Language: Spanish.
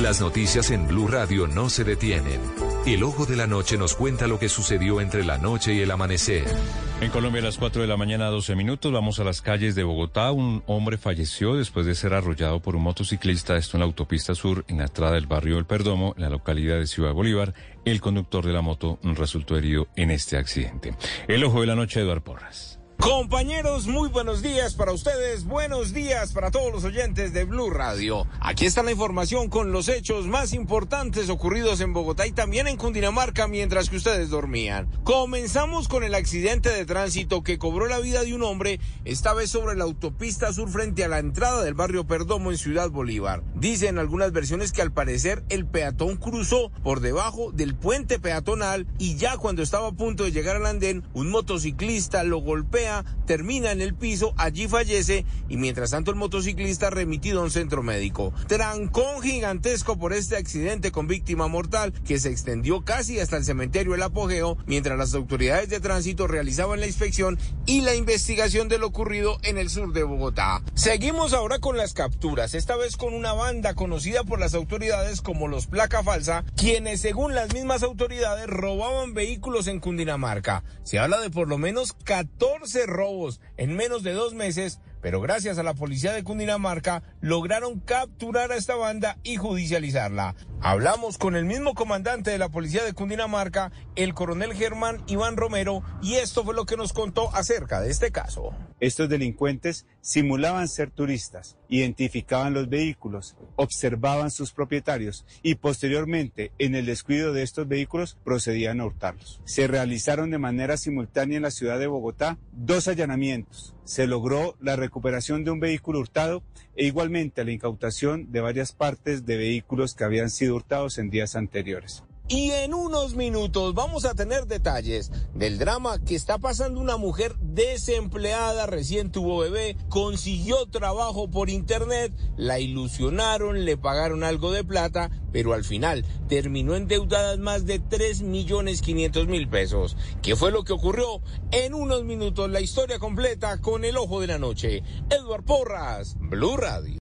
Las noticias en Blue Radio no se detienen. El ojo de la noche nos cuenta lo que sucedió entre la noche y el amanecer. En Colombia a las 4 de la mañana, 12 minutos, vamos a las calles de Bogotá. Un hombre falleció después de ser arrollado por un motociclista, esto en la autopista sur, en la entrada del barrio El Perdomo, en la localidad de Ciudad Bolívar. El conductor de la moto resultó herido en este accidente. El ojo de la noche, Eduardo Porras. Compañeros, muy buenos días para ustedes, buenos días para todos los oyentes de Blue Radio. Aquí está la información con los hechos más importantes ocurridos en Bogotá y también en Cundinamarca mientras que ustedes dormían. Comenzamos con el accidente de tránsito que cobró la vida de un hombre, esta vez sobre la autopista sur frente a la entrada del barrio Perdomo en Ciudad Bolívar. Dicen algunas versiones que al parecer el peatón cruzó por debajo del puente peatonal y ya cuando estaba a punto de llegar al andén, un motociclista lo golpea termina en el piso, allí fallece y mientras tanto el motociclista remitido a un centro médico. Trancón gigantesco por este accidente con víctima mortal que se extendió casi hasta el cementerio El Apogeo mientras las autoridades de tránsito realizaban la inspección y la investigación de lo ocurrido en el sur de Bogotá. Seguimos ahora con las capturas, esta vez con una banda conocida por las autoridades como los Placa Falsa, quienes según las mismas autoridades robaban vehículos en Cundinamarca. Se habla de por lo menos 14 robos en menos de dos meses, pero gracias a la policía de Cundinamarca lograron capturar a esta banda y judicializarla. Hablamos con el mismo comandante de la policía de Cundinamarca, el coronel Germán Iván Romero, y esto fue lo que nos contó acerca de este caso. Estos delincuentes simulaban ser turistas, identificaban los vehículos, observaban sus propietarios y posteriormente, en el descuido de estos vehículos, procedían a hurtarlos. Se realizaron de manera simultánea en la ciudad de Bogotá dos allanamientos. Se logró la recuperación de un vehículo hurtado e igualmente la incautación de varias partes de vehículos que habían sido hurtados en días anteriores. Y en unos minutos vamos a tener detalles del drama que está pasando una mujer desempleada, recién tuvo bebé, consiguió trabajo por internet, la ilusionaron, le pagaron algo de plata, pero al final terminó endeudadas más de 3 millones 500 mil pesos. ¿Qué fue lo que ocurrió? En unos minutos la historia completa con el ojo de la noche. Edward Porras, Blue Radio.